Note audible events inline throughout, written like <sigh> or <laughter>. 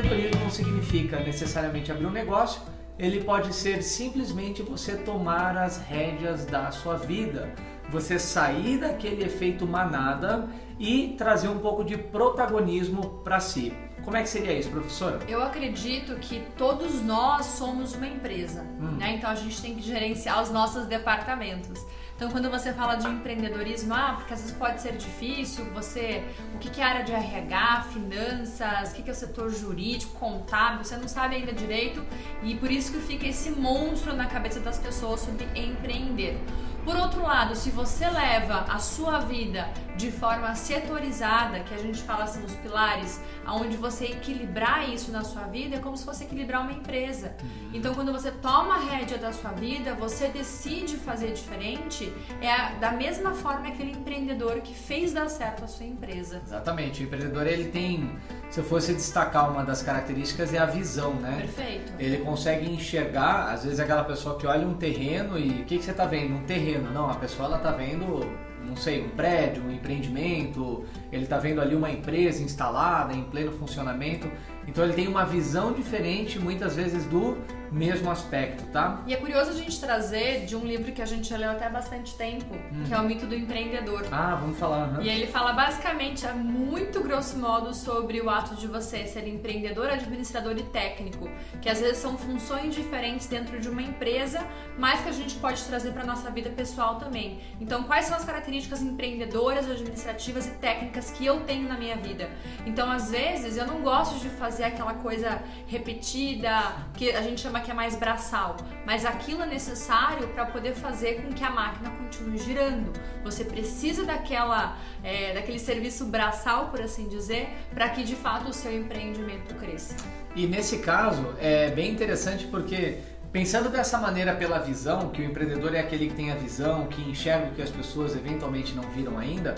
empreendedorismo não significa necessariamente abrir um negócio, ele pode ser simplesmente você tomar as rédeas da sua vida, você sair daquele efeito manada e trazer um pouco de protagonismo para si. Como é que seria isso, professora? Eu acredito que todos nós somos uma empresa, hum. né? Então a gente tem que gerenciar os nossos departamentos. Então, quando você fala de empreendedorismo, ah, porque às vezes pode ser difícil, você, o que é área de RH, finanças, o que é o setor jurídico, contábil, você não sabe ainda direito e por isso que fica esse monstro na cabeça das pessoas sobre empreender. Por outro lado, se você leva a sua vida de forma setorizada, que a gente fala assim nos pilares, aonde você equilibrar isso na sua vida, é como se fosse equilibrar uma empresa. Uhum. Então, quando você toma a rédea da sua vida, você decide fazer diferente, é da mesma forma aquele empreendedor que fez dar certo a sua empresa. Exatamente. O empreendedor ele tem, se eu fosse destacar uma das características é a visão, né? Perfeito. Ele consegue enxergar, às vezes aquela pessoa que olha um terreno e o que, que você está vendo? Um terreno. Não, a pessoa ela está vendo não sei, um prédio, um empreendimento, ele está vendo ali uma empresa instalada em pleno funcionamento. Então ele tem uma visão diferente muitas vezes do mesmo aspecto, tá? E é curioso a gente trazer de um livro que a gente já leu até há bastante tempo, hum. que é o Mito do Empreendedor. Ah, vamos falar. Uhum. E ele fala basicamente, a muito grosso modo, sobre o ato de você ser empreendedor, administrador e técnico, que às vezes são funções diferentes dentro de uma empresa, mas que a gente pode trazer para nossa vida pessoal também. Então, quais são as características empreendedoras, administrativas e técnicas que eu tenho na minha vida? Então, às vezes, eu não gosto de fazer aquela coisa repetida, que a gente chama que é mais braçal, mas aquilo é necessário para poder fazer com que a máquina continue girando. Você precisa daquela, é, daquele serviço braçal, por assim dizer, para que de fato o seu empreendimento cresça. E nesse caso é bem interessante porque Pensando dessa maneira pela visão, que o empreendedor é aquele que tem a visão, que enxerga o que as pessoas eventualmente não viram ainda,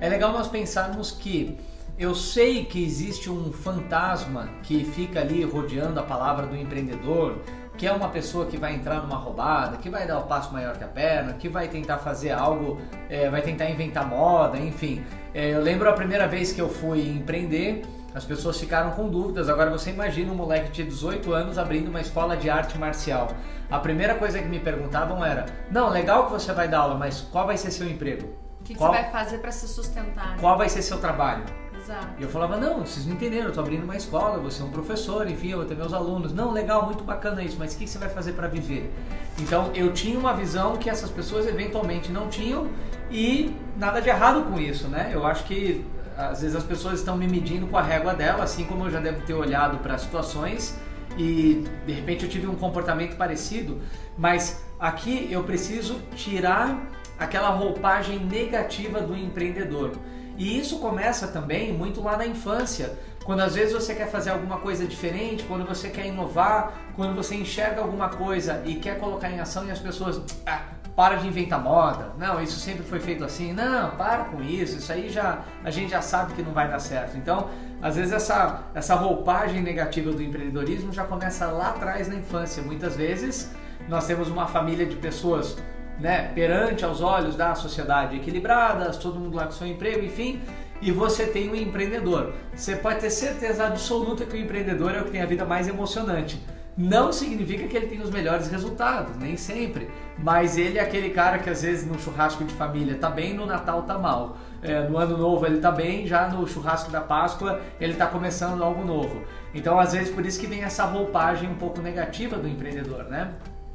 é legal nós pensarmos que eu sei que existe um fantasma que fica ali rodeando a palavra do empreendedor, que é uma pessoa que vai entrar numa roubada, que vai dar o passo maior que a perna, que vai tentar fazer algo, é, vai tentar inventar moda, enfim. É, eu lembro a primeira vez que eu fui empreender, as pessoas ficaram com dúvidas. Agora você imagina um moleque de 18 anos abrindo uma escola de arte marcial. A primeira coisa que me perguntavam era: Não, legal que você vai dar aula, mas qual vai ser seu emprego? O que, que qual... você vai fazer para se sustentar? Qual vai ser seu trabalho? Exato. E eu falava, não, vocês não entenderam, eu tô abrindo uma escola, você é um professor, enfim, eu vou ter meus alunos. Não, legal, muito bacana isso, mas o que você vai fazer para viver? Então eu tinha uma visão que essas pessoas eventualmente não tinham e nada de errado com isso, né? Eu acho que às vezes as pessoas estão me medindo com a régua dela, assim como eu já devo ter olhado para situações e de repente eu tive um comportamento parecido, mas aqui eu preciso tirar aquela roupagem negativa do empreendedor. E isso começa também muito lá na infância, quando às vezes você quer fazer alguma coisa diferente, quando você quer inovar, quando você enxerga alguma coisa e quer colocar em ação e as pessoas, ah, para de inventar moda. Não, isso sempre foi feito assim. Não, para com isso. Isso aí já a gente já sabe que não vai dar certo. Então, às vezes essa essa roupagem negativa do empreendedorismo já começa lá atrás na infância. Muitas vezes nós temos uma família de pessoas né, perante aos olhos da sociedade equilibradas, todo mundo lá com seu emprego, enfim, e você tem um empreendedor. Você pode ter certeza absoluta que o empreendedor é o que tem a vida mais emocionante. Não significa que ele tem os melhores resultados, nem sempre. Mas ele é aquele cara que às vezes no churrasco de família tá bem, no Natal tá mal. É, no ano novo ele tá bem, já no churrasco da Páscoa ele tá começando algo novo. Então às vezes por isso que vem essa roupagem um pouco negativa do empreendedor, né?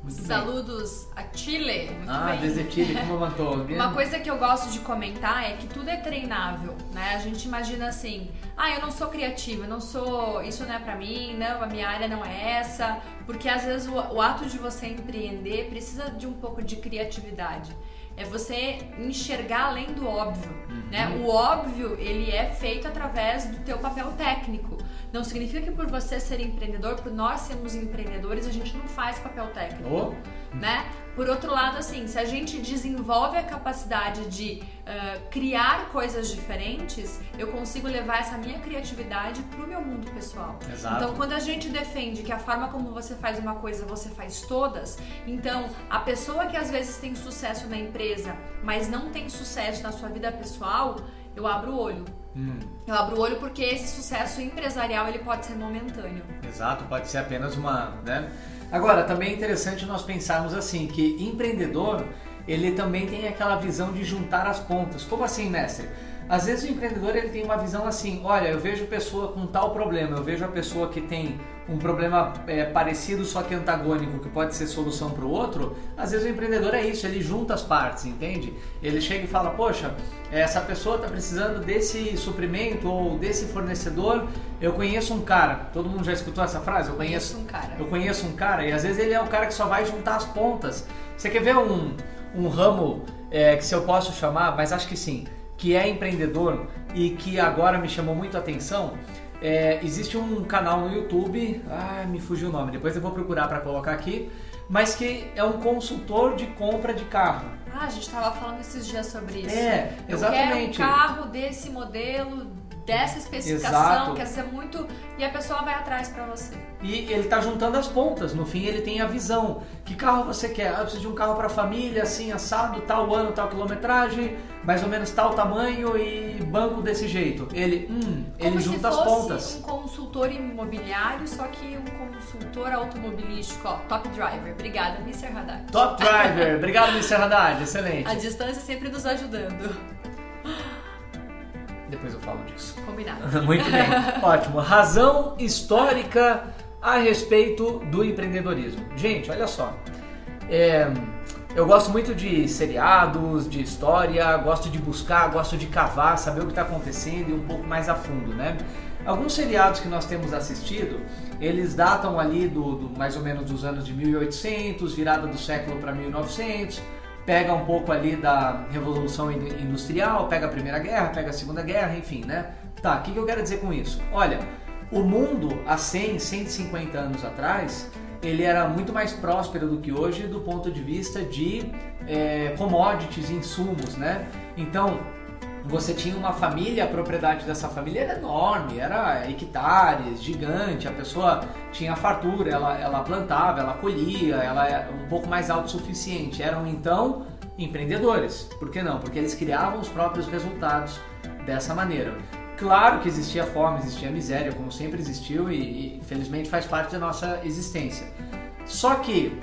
Muito Saludos bem. a Chile. Muito ah, bem. desde Chile, <laughs> como mandou. Uma coisa que eu gosto de comentar é que tudo é treinável, né? A gente imagina assim, ah, eu não sou criativa, eu não sou, isso não é para mim, não, a minha área não é essa, porque às vezes o, o ato de você empreender precisa de um pouco de criatividade é você enxergar além do óbvio, uhum. né? O óbvio, ele é feito através do teu papel técnico. Não significa que por você ser empreendedor, por nós sermos empreendedores, a gente não faz papel técnico, oh. né? Por outro lado, assim, se a gente desenvolve a capacidade de uh, criar coisas diferentes, eu consigo levar essa minha criatividade para o meu mundo pessoal. Exato. Então, quando a gente defende que a forma como você faz uma coisa, você faz todas, então a pessoa que às vezes tem sucesso na empresa, mas não tem sucesso na sua vida pessoal, eu abro o olho Hum. Eu abro o olho porque esse sucesso empresarial ele pode ser momentâneo. Exato, pode ser apenas uma, né? Agora, também é interessante nós pensarmos assim, que empreendedor, ele também tem aquela visão de juntar as pontas. Como assim, mestre? Às vezes o empreendedor ele tem uma visão assim, olha, eu vejo pessoa com tal problema, eu vejo a pessoa que tem um problema é, parecido só que antagônico, que pode ser solução para o outro. Às vezes o empreendedor é isso, ele junta as partes, entende? Ele chega e fala, poxa, essa pessoa está precisando desse suprimento ou desse fornecedor. Eu conheço um cara. Todo mundo já escutou essa frase? Eu conheço, conheço um cara. Eu conheço um cara e às vezes ele é o cara que só vai juntar as pontas. Você quer ver um, um ramo é, que se eu posso chamar, mas acho que sim que é empreendedor e que agora me chamou muito a atenção, é, existe um canal no YouTube, ah, me fugiu o nome, depois eu vou procurar para colocar aqui, mas que é um consultor de compra de carro. Ah, a gente estava falando esses dias sobre isso. É, exatamente. Eu quero um carro desse modelo, dessa especificação, Exato. quer dizer muito, e a pessoa vai atrás para você. E ele está juntando as pontas, no fim ele tem a visão. Que carro você quer? Ah, eu preciso de um carro para família, assim, assado, tal ano, tal quilometragem, mais ou menos tal tamanho e banco desse jeito. Ele, hum, Como ele junta as pontas. um consultor imobiliário, só que um consultor automobilístico, ó, top driver. Obrigada, Mr. Haddad. Top driver, obrigado, Mr. Haddad, excelente. A distância sempre nos ajudando. Depois eu falo disso. Combinado. <laughs> Muito bem, ótimo. Razão histórica a respeito do empreendedorismo. Gente, olha só. É, eu gosto muito de seriados, de história, gosto de buscar, gosto de cavar, saber o que está acontecendo e um pouco mais a fundo, né? Alguns seriados que nós temos assistido, eles datam ali do, do mais ou menos dos anos de 1800, virada do século para 1900 pega um pouco ali da Revolução Industrial, pega a Primeira Guerra, pega a Segunda Guerra, enfim, né? Tá, o que, que eu quero dizer com isso? Olha, o mundo há 100, 150 anos atrás, ele era muito mais próspero do que hoje do ponto de vista de é, commodities, insumos, né? Então, você tinha uma família, a propriedade dessa família era enorme, era hectares, gigante, a pessoa tinha fartura, ela, ela plantava, ela colhia, ela era um pouco mais autossuficiente. Eram então empreendedores. Por que não? Porque eles criavam os próprios resultados dessa maneira. Claro que existia fome, existia miséria, como sempre existiu e, e infelizmente faz parte da nossa existência. Só que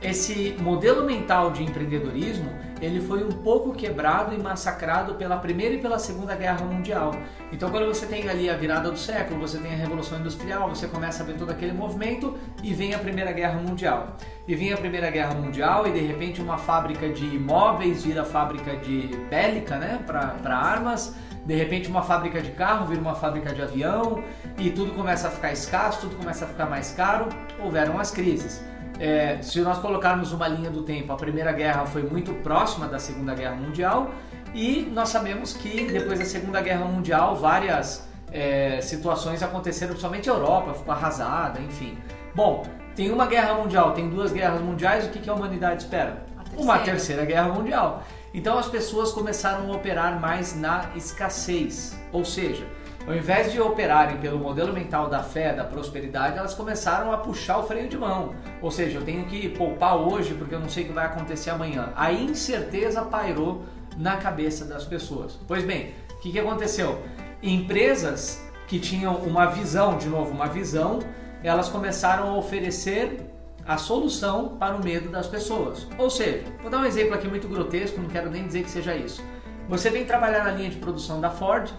esse modelo mental de empreendedorismo ele foi um pouco quebrado e massacrado pela Primeira e pela Segunda Guerra Mundial. Então, quando você tem ali a virada do século, você tem a Revolução Industrial, você começa a ver todo aquele movimento e vem a Primeira Guerra Mundial. E vem a Primeira Guerra Mundial e de repente uma fábrica de imóveis vira fábrica de bélica, né, para armas. De repente uma fábrica de carro vira uma fábrica de avião e tudo começa a ficar escasso, tudo começa a ficar mais caro. Houveram as crises. É, se nós colocarmos uma linha do tempo, a Primeira Guerra foi muito próxima da Segunda Guerra Mundial e nós sabemos que depois da Segunda Guerra Mundial várias é, situações aconteceram, principalmente a Europa ficou arrasada, enfim. Bom, tem uma guerra mundial, tem duas guerras mundiais, o que, que a humanidade espera? Terceira. Uma terceira guerra mundial. Então as pessoas começaram a operar mais na escassez, ou seja, ao invés de operarem pelo modelo mental da fé, da prosperidade, elas começaram a puxar o freio de mão. Ou seja, eu tenho que poupar hoje porque eu não sei o que vai acontecer amanhã. A incerteza pairou na cabeça das pessoas. Pois bem, o que, que aconteceu? Empresas que tinham uma visão, de novo, uma visão, elas começaram a oferecer a solução para o medo das pessoas. Ou seja, vou dar um exemplo aqui muito grotesco, não quero nem dizer que seja isso. Você vem trabalhar na linha de produção da Ford,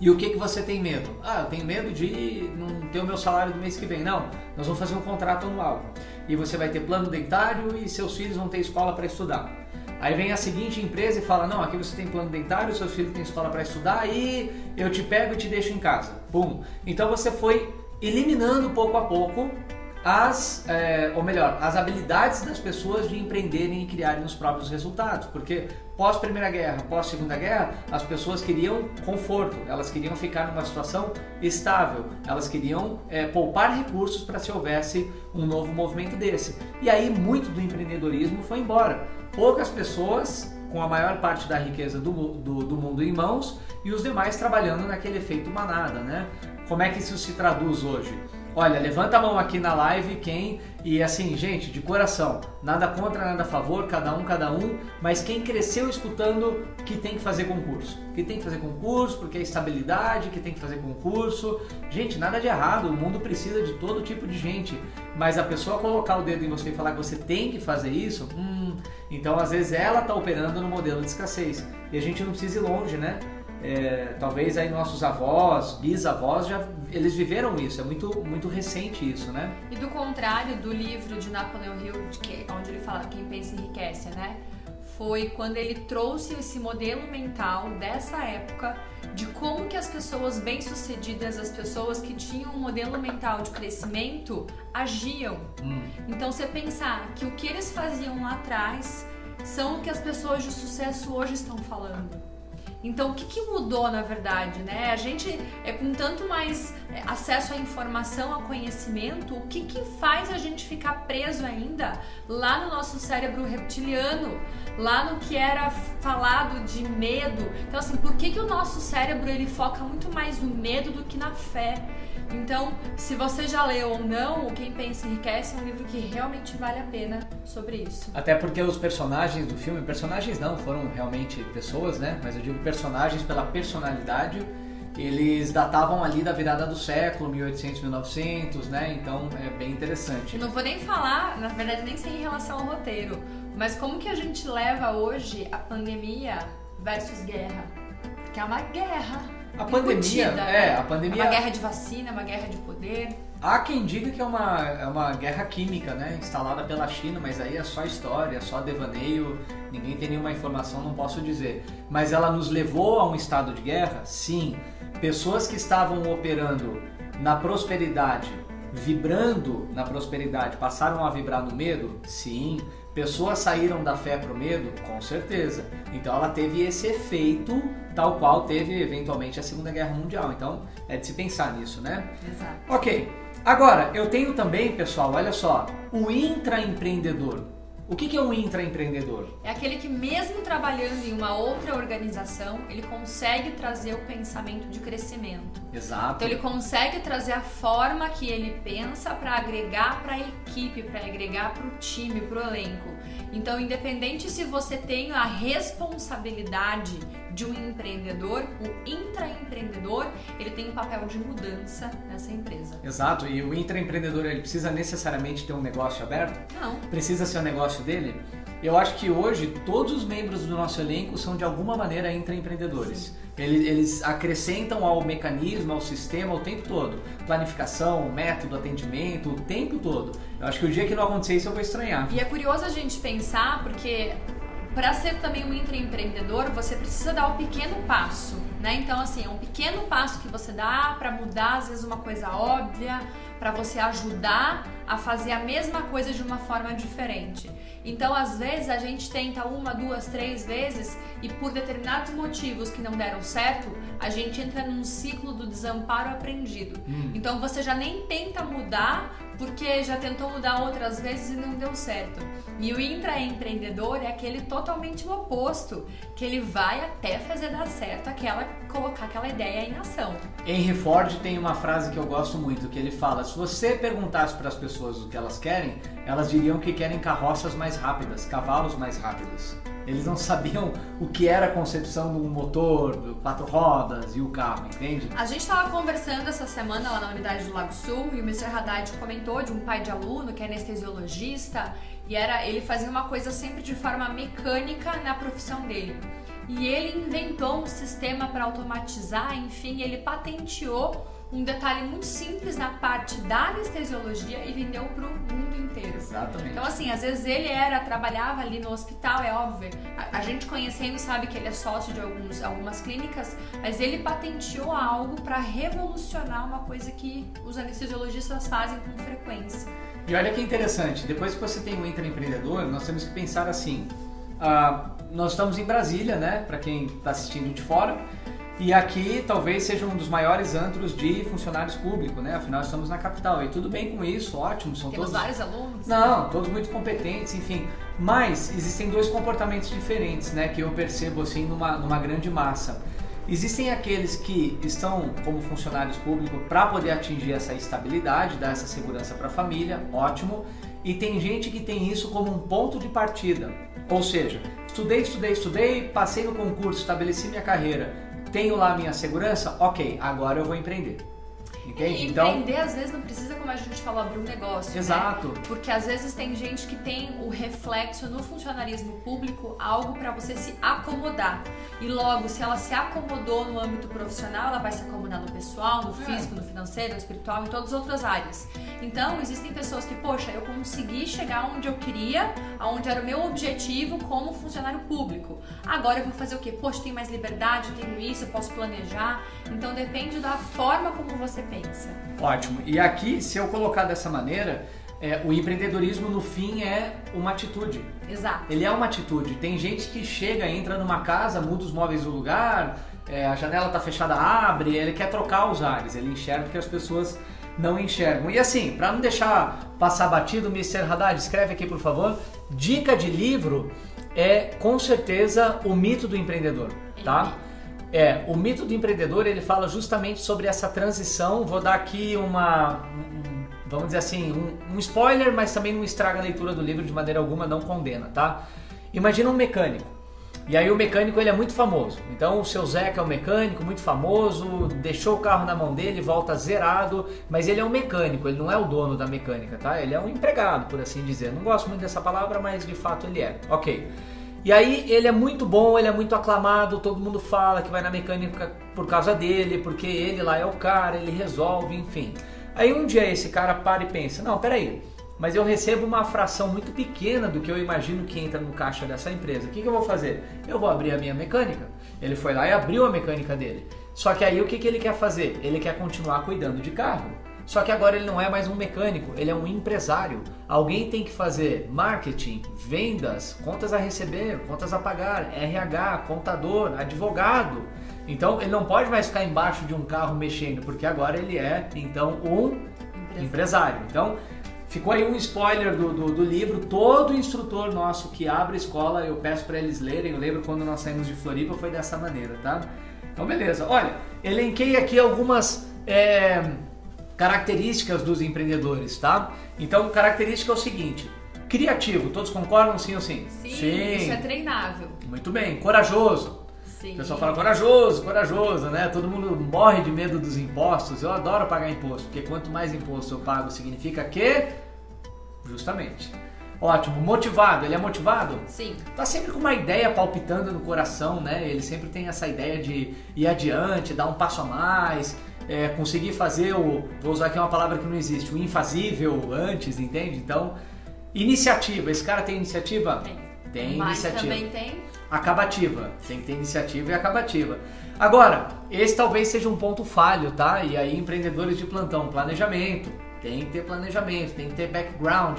e o que, que você tem medo? Ah, eu tenho medo de não ter o meu salário do mês que vem. Não, nós vamos fazer um contrato anual. E você vai ter plano dentário e seus filhos vão ter escola para estudar. Aí vem a seguinte empresa e fala: Não, aqui você tem plano dentário, seus filhos têm escola para estudar e eu te pego e te deixo em casa. Pum. Então você foi eliminando pouco a pouco as, é, ou melhor, as habilidades das pessoas de empreenderem e criarem os próprios resultados. Porque pós Primeira Guerra, pós Segunda Guerra, as pessoas queriam conforto, elas queriam ficar numa situação estável, elas queriam é, poupar recursos para se houvesse um novo movimento desse. E aí muito do empreendedorismo foi embora. Poucas pessoas com a maior parte da riqueza do, do, do mundo em mãos e os demais trabalhando naquele efeito manada, né? Como é que isso se traduz hoje? Olha, levanta a mão aqui na live quem e assim, gente, de coração, nada contra, nada a favor, cada um, cada um, mas quem cresceu escutando que tem que fazer concurso, que tem que fazer concurso porque é estabilidade, que tem que fazer concurso. Gente, nada de errado, o mundo precisa de todo tipo de gente, mas a pessoa colocar o dedo em você e falar que você tem que fazer isso, hum, então às vezes ela está operando no modelo de escassez e a gente não precisa ir longe, né? É, talvez aí nossos avós, bisavós já eles viveram isso, é muito muito recente isso, né? E do contrário do livro de Napoleão Hill, que, onde ele fala quem pensa enriquece, né? Foi quando ele trouxe esse modelo mental dessa época de como que as pessoas bem-sucedidas, as pessoas que tinham um modelo mental de crescimento, agiam. Hum. Então você pensar que o que eles faziam lá atrás são o que as pessoas de sucesso hoje estão falando. Então, o que, que, mudou na verdade, né? A gente, é com tanto mais é, acesso à informação, ao conhecimento, o que, que faz a gente ficar preso ainda lá no nosso cérebro reptiliano, lá no que era falado de medo? Então, assim, por que, que o nosso cérebro ele foca muito mais no medo do que na fé? Então, se você já leu ou não, Quem Pensa Enriquece é um livro que realmente vale a pena sobre isso. Até porque os personagens do filme, personagens não, foram realmente pessoas, né? Mas eu digo personagens pela personalidade, eles datavam ali da virada do século, 1800, 1900, né? Então é bem interessante. não vou nem falar, na verdade nem sei em relação ao roteiro, mas como que a gente leva hoje a pandemia versus guerra? Que é uma guerra a pandemia, é, né? a pandemia. É uma guerra de vacina, uma guerra de poder. Há quem diga que é uma, é uma guerra química, né? Instalada pela China, mas aí é só história, é só devaneio, ninguém tem nenhuma informação, não posso dizer. Mas ela nos levou a um estado de guerra? Sim. Pessoas que estavam operando na prosperidade, vibrando na prosperidade, passaram a vibrar no medo? Sim. Pessoas saíram da fé para o medo? Com certeza. Então ela teve esse efeito tal qual teve eventualmente a Segunda Guerra Mundial. Então é de se pensar nisso, né? Exato. Ok. Agora, eu tenho também, pessoal, olha só, o intraempreendedor. O que, é um intraempreendedor? É aquele que, mesmo trabalhando em uma outra organização, ele consegue trazer o pensamento de crescimento. Exato. Então, ele consegue trazer a forma que ele pensa para agregar para a equipe, para agregar para o time, para o elenco. Então, independente se você tem a responsabilidade de um empreendedor, o intraempreendedor, ele tem um papel de mudança nessa empresa. Exato, e o intraempreendedor ele precisa necessariamente ter um negócio aberto? Não. Precisa ser o um negócio dele? Eu acho que hoje todos os membros do nosso elenco são de alguma maneira intraempreendedores. Eles, eles acrescentam ao mecanismo, ao sistema o tempo todo. Planificação, método, atendimento, o tempo todo. Eu acho que o dia que não acontecer isso eu vou estranhar. E é curioso a gente pensar, porque para ser também um intraempreendedor, você precisa dar o pequeno passo, né? Então, assim, é um pequeno passo que você dá para mudar, às vezes, uma coisa óbvia, para você ajudar a fazer a mesma coisa de uma forma diferente. Então, às vezes, a gente tenta uma, duas, três vezes e por determinados motivos que não deram certo, a gente entra num ciclo do desamparo aprendido. Hum. Então, você já nem tenta mudar porque já tentou mudar outras vezes e não deu certo. E o intraempreendedor é aquele totalmente oposto, que ele vai até fazer dar certo aquela colocar aquela ideia em ação. Henry Ford tem uma frase que eu gosto muito, que ele fala: "Se você perguntasse para as pessoas o que elas querem, elas diriam que querem carroças mais rápidas, cavalos mais rápidos". Eles não sabiam o que era a concepção do motor, do quatro rodas e o carro, entende? A gente estava conversando essa semana lá na unidade do Lago Sul e o Mr. Haddad comentou de um pai de aluno que é anestesiologista e era ele fazia uma coisa sempre de forma mecânica na profissão dele. E ele inventou um sistema para automatizar, enfim, ele patenteou um detalhe muito simples na parte da anestesiologia e vendeu para o mundo inteiro. Exatamente. Então, assim, às vezes ele era, trabalhava ali no hospital, é óbvio. A, a gente conhecendo sabe que ele é sócio de alguns, algumas clínicas, mas ele patenteou algo para revolucionar uma coisa que os anestesiologistas fazem com frequência. E olha que interessante, depois que você tem um intraempreendedor, nós temos que pensar assim. Uh, nós estamos em Brasília, né? Para quem está assistindo de fora. E aqui talvez seja um dos maiores antros de funcionários públicos, né? Afinal, estamos na capital. E tudo bem com isso, ótimo. São Temos todos... vários alunos? Não, todos muito competentes, enfim. Mas existem dois comportamentos diferentes, né? Que eu percebo assim numa, numa grande massa. Existem aqueles que estão como funcionários públicos para poder atingir essa estabilidade, dar essa segurança para a família, ótimo. E tem gente que tem isso como um ponto de partida. Ou seja, estudei, estudei, estudei, passei no concurso, estabeleci minha carreira, tenho lá a minha segurança, ok, agora eu vou empreender. Entende? E então, empreender às vezes não precisa, como a gente falou, abrir um negócio. Né? Exato. Né? Porque às vezes tem gente que tem o reflexo no funcionarismo público algo para você se acomodar. E logo, se ela se acomodou no âmbito profissional, ela vai se acomodar no pessoal, no é. físico, no financeiro, no espiritual, em todas as outras áreas. Então, existem pessoas que, poxa, eu consegui chegar onde eu queria, aonde era o meu objetivo como funcionário público. Agora eu vou fazer o quê? Poxa, tenho mais liberdade, tenho isso, eu posso planejar. Então, depende da forma como você pensa. Ótimo. E aqui, se eu colocar dessa maneira, é, o empreendedorismo no fim é uma atitude. Exato. Ele é uma atitude. Tem gente que chega, entra numa casa, muda os móveis do lugar, é, a janela está fechada, abre, ele quer trocar os ares, ele enxerga que as pessoas não enxergam. E assim, para não deixar passar batido, Mr. Haddad, escreve aqui por favor. Dica de livro é com certeza o mito do empreendedor, tá? É, o mito do empreendedor ele fala justamente sobre essa transição. Vou dar aqui uma, um, vamos dizer assim, um, um spoiler, mas também não estraga a leitura do livro de maneira alguma, não condena, tá? Imagina um mecânico. E aí o mecânico ele é muito famoso. Então o seu Zeca é um mecânico muito famoso, deixou o carro na mão dele, volta zerado, mas ele é um mecânico, ele não é o dono da mecânica, tá? Ele é um empregado, por assim dizer. Não gosto muito dessa palavra, mas de fato ele é. Ok. E aí ele é muito bom, ele é muito aclamado, todo mundo fala que vai na mecânica por causa dele, porque ele lá é o cara, ele resolve, enfim. Aí um dia esse cara para e pensa, não, peraí, mas eu recebo uma fração muito pequena do que eu imagino que entra no caixa dessa empresa. O que, que eu vou fazer? Eu vou abrir a minha mecânica. Ele foi lá e abriu a mecânica dele. Só que aí o que, que ele quer fazer? Ele quer continuar cuidando de carro. Só que agora ele não é mais um mecânico, ele é um empresário. Alguém tem que fazer marketing, vendas, contas a receber, contas a pagar, RH, contador, advogado. Então ele não pode mais ficar embaixo de um carro mexendo, porque agora ele é então um empresário. empresário. Então ficou aí um spoiler do, do, do, livro. Todo instrutor nosso que abre escola, eu peço para eles lerem. Eu lembro quando nós saímos de Floripa foi dessa maneira, tá? Então beleza. Olha, elenquei aqui algumas é, características dos empreendedores, tá? Então, característica é o seguinte: criativo, todos concordam sim ou sim? Sim, sim. isso é treinável. Muito bem, corajoso. Sim. O pessoal fala corajoso, corajoso, né? Todo mundo morre de medo dos impostos. Eu adoro pagar imposto, porque quanto mais imposto eu pago, significa que justamente Ótimo, motivado, ele é motivado? Sim. Tá sempre com uma ideia palpitando no coração, né? Ele sempre tem essa ideia de ir adiante, dar um passo a mais, é, conseguir fazer o. Vou usar aqui uma palavra que não existe, o infazível antes, entende? Então, iniciativa. Esse cara tem iniciativa? Tem. Tem Mas iniciativa. também tem. Acabativa. Tem que ter iniciativa e acabativa. Agora, esse talvez seja um ponto falho, tá? E aí, empreendedores de plantão, planejamento. Tem que ter planejamento, tem que ter background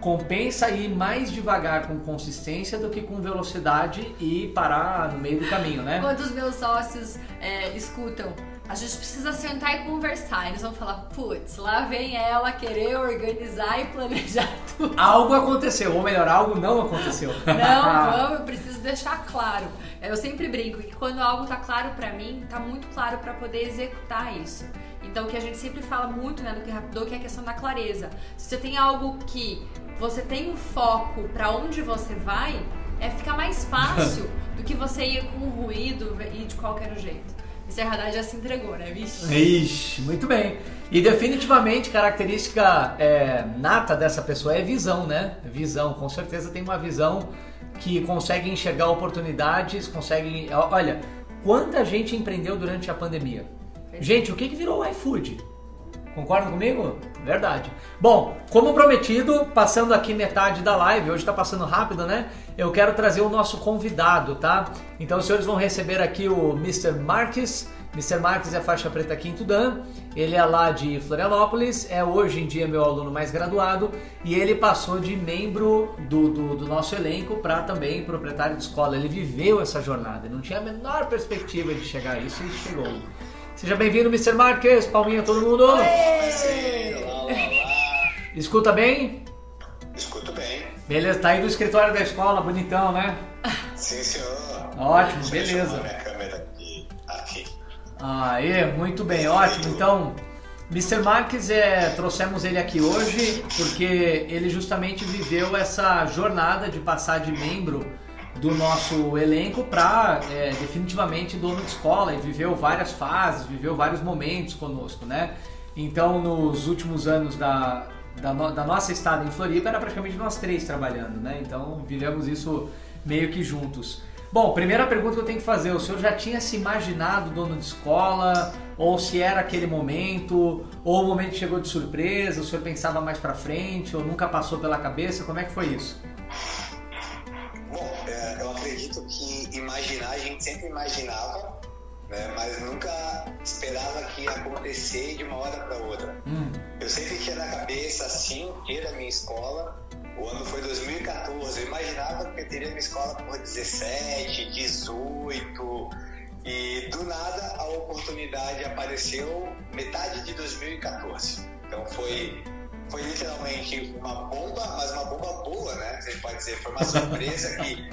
compensa ir mais devagar com consistência do que com velocidade e parar no meio do caminho, né? Quando os meus sócios é, escutam, a gente precisa sentar e conversar. Eles vão falar, putz, lá vem ela querer organizar e planejar <laughs> tudo. Algo aconteceu, ou melhor, algo não aconteceu. <laughs> Não, <laughs> vamos, eu preciso deixar claro. Eu sempre brinco que quando algo tá claro para mim, tá muito claro para poder executar isso. Então, o que a gente sempre fala muito né, no que rapidou, que é a questão da clareza. Se você tem algo que você tem um foco para onde você vai, é ficar mais fácil do que você ir com o ruído e de qualquer jeito. Esse Haddad já se entregou, né, Vixe? Ixi, muito bem. E definitivamente, característica é, nata dessa pessoa é visão, né? Visão, com certeza tem uma visão que consegue enxergar oportunidades, consegue. Olha, quanta gente empreendeu durante a pandemia? Gente, o que, que virou o iFood? Concordam comigo? Verdade. Bom, como prometido, passando aqui metade da live, hoje está passando rápido, né? Eu quero trazer o nosso convidado, tá? Então os senhores vão receber aqui o Mr. Marques. Mr. Marques é faixa preta Quinto Dan, ele é lá de Florianópolis, é hoje em dia meu aluno mais graduado e ele passou de membro do, do, do nosso elenco para também proprietário de escola. Ele viveu essa jornada, não tinha a menor perspectiva de chegar a isso e chegou. Seja bem-vindo, Mr. Marques. Palminha todo mundo. Olá, olá, olá. Escuta bem? Escuto bem. Beleza, tá aí do escritório da escola, bonitão, né? Sim, senhor. Ótimo, beleza. Minha câmera aqui. Ah, Aê, muito bem, ótimo. Então, Mr. Marques, é, trouxemos ele aqui hoje porque ele justamente viveu essa jornada de passar de membro do nosso elenco para é, definitivamente dono de escola e viveu várias fases, viveu vários momentos conosco, né? Então, nos últimos anos da, da, no, da nossa estada em Floripa, era praticamente nós três trabalhando, né? Então, vivemos isso meio que juntos. Bom, primeira pergunta que eu tenho que fazer: o senhor já tinha se imaginado dono de escola? Ou se era aquele momento? Ou o momento chegou de surpresa? O senhor pensava mais para frente? Ou nunca passou pela cabeça? Como é que foi isso? Bom, é, eu acredito que imaginar, a gente sempre imaginava, né, mas nunca esperava que ia acontecer de uma hora para outra. Hum. Eu sempre tinha na cabeça, assim, ter a minha escola, o ano foi 2014. Eu imaginava que eu teria minha escola por 17, 18. E do nada a oportunidade apareceu metade de 2014. Então foi, foi literalmente uma bomba, mas uma bomba né? Você pode dizer. Foi uma surpresa que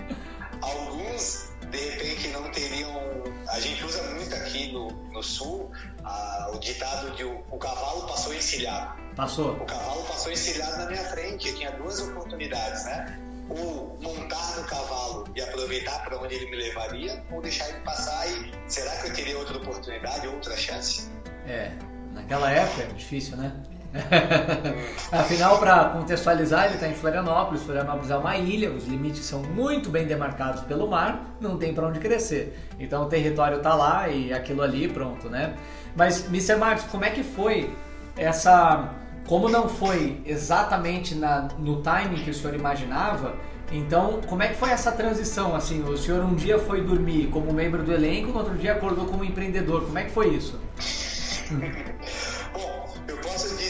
alguns de repente não teriam. A gente usa muito aqui no, no sul a, o ditado de o, o cavalo passou encilhado. Passou. O cavalo passou encilhado na minha frente. Eu tinha duas oportunidades, né? Ou montar no cavalo e aproveitar para onde ele me levaria, ou deixar ele passar e será que eu teria outra oportunidade, outra chance? É, naquela época é difícil, né? <laughs> Afinal, para contextualizar, ele está em Florianópolis. Florianópolis é uma ilha, os limites são muito bem demarcados pelo mar, não tem para onde crescer. Então o território está lá e aquilo ali, pronto, né? Mas, Mr. Marcos, como é que foi essa como não foi exatamente na, no timing que o senhor imaginava, então como é que foi essa transição? Assim, o senhor um dia foi dormir como membro do elenco, no outro dia acordou como empreendedor. Como é que foi isso? <laughs>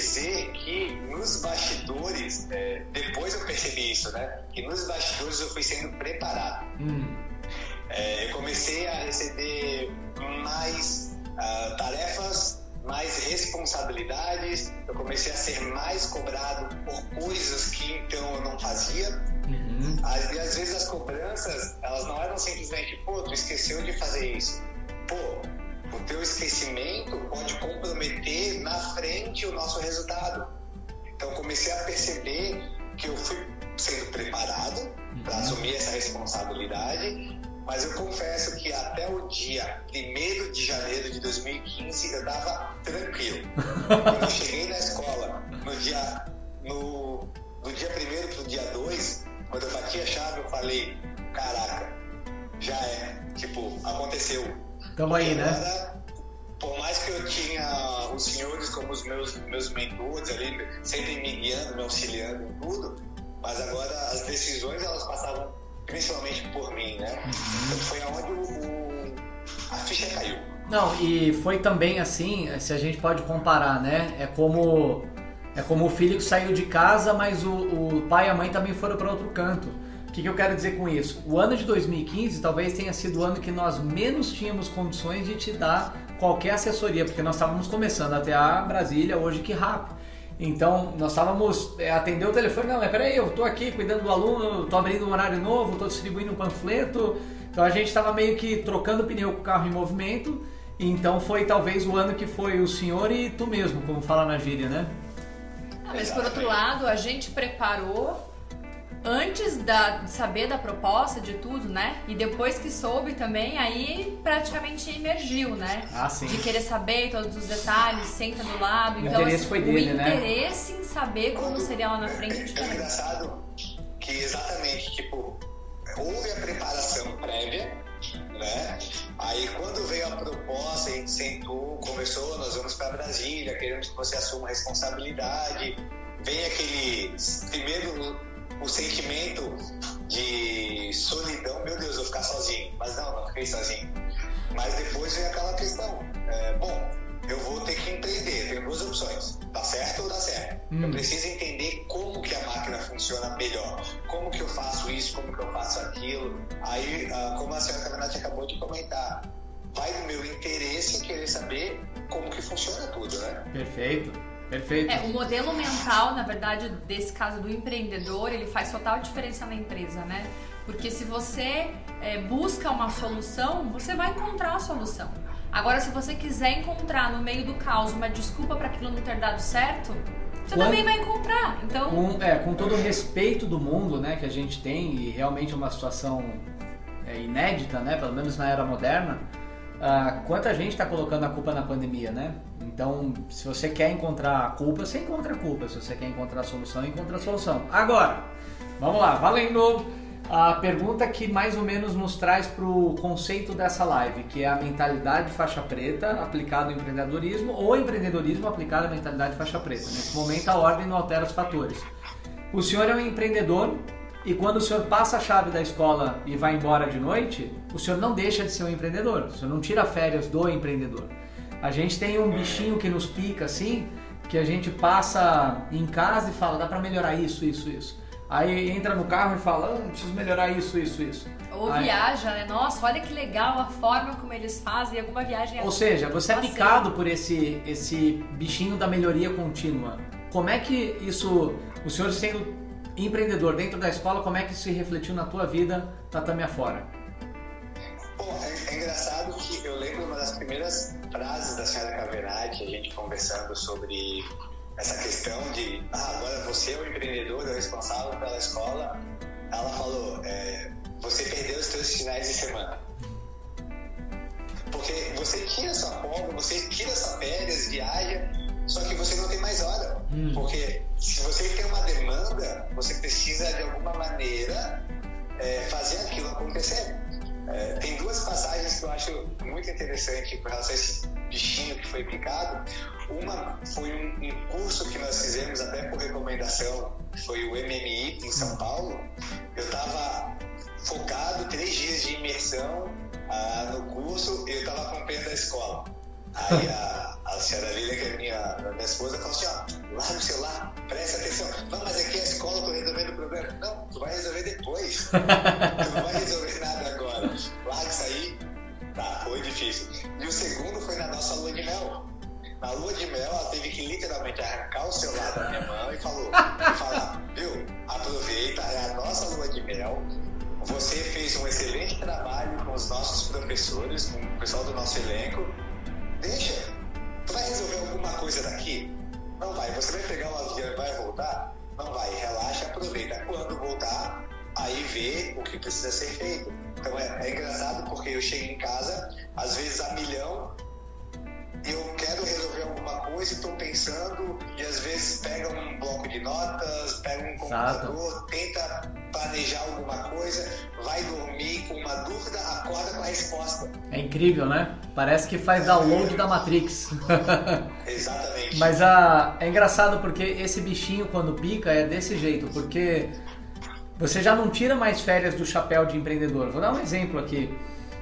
Dizer que nos bastidores, é, depois eu percebi isso, né? Que nos bastidores eu fui sendo preparado. Hum. É, eu comecei a receber mais uh, tarefas mais responsabilidades, eu comecei a ser mais cobrado por coisas que então eu não fazia. Uhum. E às vezes as cobranças, elas não eram simplesmente, pô, tu esqueceu de fazer isso. Pô, o teu esquecimento pode comprometer na frente o nosso resultado. Então comecei a perceber que eu fui sendo preparado uhum. para assumir essa responsabilidade mas eu confesso que até o dia 1 de janeiro de 2015 eu estava tranquilo. Quando eu cheguei na escola, no dia, no, no dia 1 para o dia 2, quando eu bati a chave, eu falei: caraca, já é. Tipo, aconteceu. Tamo aí, né? Por mais que eu tinha os senhores como os meus, meus mentores ali, sempre me guiando, me auxiliando em tudo, mas agora as decisões elas passavam principalmente por mim, né? Uhum. Foi aonde o, a ficha caiu. Não, e foi também assim, se a gente pode comparar, né? É como é como o filho que saiu de casa, mas o, o pai e a mãe também foram para outro canto. Que, que eu quero dizer com isso? O ano de 2015 talvez tenha sido o ano que nós menos tínhamos condições de te dar qualquer assessoria, porque nós estávamos começando até a Brasília, hoje que rápido. Então, nós estávamos, é, atendeu o telefone, não, mas peraí, eu estou aqui cuidando do aluno, estou abrindo um horário novo, estou distribuindo um panfleto. Então, a gente estava meio que trocando pneu com o carro em movimento. Então, foi talvez o ano que foi o senhor e tu mesmo, como fala na gíria, né? Ah, mas por outro lado, a gente preparou antes da, de saber da proposta, de tudo, né? E depois que soube também, aí praticamente emergiu, né? Ah, sim. De querer saber todos os detalhes, senta do lado. O então, interesse assim, foi dele, o né? interesse em saber como seria lá na frente é, é diferente. É engraçado que exatamente, tipo, houve a preparação prévia, né? Aí quando veio a proposta, a gente sentou, conversou, nós vamos para Brasília, queremos que você assuma a responsabilidade. Vem aquele primeiro o sentimento de solidão, meu Deus, eu vou ficar sozinho. Mas não, não fiquei sozinho. Mas depois vem aquela questão. É, bom, eu vou ter que empreender, tem duas opções. Dá certo ou dá certo? Hum. Eu preciso entender como que a máquina funciona melhor. Como que eu faço isso, como que eu faço aquilo. Aí, ah, como a senhora Caminati acabou de comentar, vai do meu interesse em querer saber como que funciona tudo, né? Perfeito. Perfeito. É, o modelo mental, na verdade, desse caso do empreendedor, ele faz total diferença na empresa, né? Porque se você é, busca uma solução, você vai encontrar a solução. Agora, se você quiser encontrar no meio do caos uma desculpa para aquilo não ter dado certo, você Quando, também vai encontrar. Então, com, é, com todo o respeito do mundo, né, que a gente tem e realmente é uma situação é, inédita, né, pelo menos na era moderna. Uh, quanta gente está colocando a culpa na pandemia, né? Então, se você quer encontrar a culpa, você encontra a culpa. Se você quer encontrar a solução, encontra a solução. Agora, vamos lá, valendo! A pergunta que mais ou menos nos traz para o conceito dessa live, que é a mentalidade faixa preta aplicada ao empreendedorismo ou empreendedorismo aplicado à mentalidade faixa preta. Nesse momento, a ordem não altera os fatores. O senhor é um empreendedor e quando o senhor passa a chave da escola e vai embora de noite, o senhor não deixa de ser um empreendedor. O senhor não tira férias do empreendedor. A gente tem um bichinho que nos pica assim, que a gente passa em casa e fala, dá para melhorar isso, isso, isso. Aí entra no carro e fala, ah, preciso melhorar isso, isso, isso. Ou Aí... viaja, né? Nossa, olha que legal a forma como eles fazem alguma viagem. Ou seja, você é picado por esse, esse bichinho da melhoria contínua. Como é que isso, o senhor sendo empreendedor dentro da escola, como é que isso se refletiu na tua vida, tatame afora? Bom, é, é engraçado que eu lembro uma das primeiras frases da senhora Caverati, a gente conversando sobre essa questão de ah, agora você é o empreendedor, é o responsável pela escola. Ela falou, é, você perdeu os seus finais de semana. Porque você tira sua folga, você tira sua férias, viaja, só que você não tem mais hora. Hum. Porque se você tem uma demanda, você precisa de alguma maneira é, fazer aquilo acontecer. É, tem duas passagens que eu acho muito interessante com relação a esse bichinho que foi picado. Uma foi um, um curso que nós fizemos até por recomendação, foi o MMI em São Paulo. Eu estava focado três dias de imersão ah, no curso e eu estava com pena da escola. Aí a, a senhora Lília, que é minha, minha esposa, falou assim, ó, larga o celular, presta atenção. Não, mas aqui é a escola, tô resolvendo o problema. Não, tu vai resolver depois. <laughs> tu não vai resolver nada agora. Larga isso aí. Tá, foi difícil. E o segundo foi na nossa lua de mel. Na lua de mel, ela teve que literalmente arrancar o celular da minha mão e falou, e falar, viu, aproveita, é a nossa lua de mel, você fez um excelente trabalho com os nossos professores, com o pessoal do nosso elenco, deixa. Tu vai resolver alguma coisa daqui? Não vai. Você vai pegar um avião e vai voltar? Não vai. Relaxa, aproveita. Quando voltar, aí vê o que precisa ser feito. Então é, é engraçado porque eu chego em casa, às vezes a milhão, eu quero resolver alguma coisa e estou pensando, e às vezes pega um bloco de notas, pega um computador, tenta planejar alguma coisa, vai dormir com uma dúvida, acorda com a resposta. É incrível, né? Parece que faz download da Matrix. <laughs> Exatamente. Mas a, é engraçado porque esse bichinho quando pica é desse jeito, porque você já não tira mais férias do chapéu de empreendedor. Vou dar um exemplo aqui.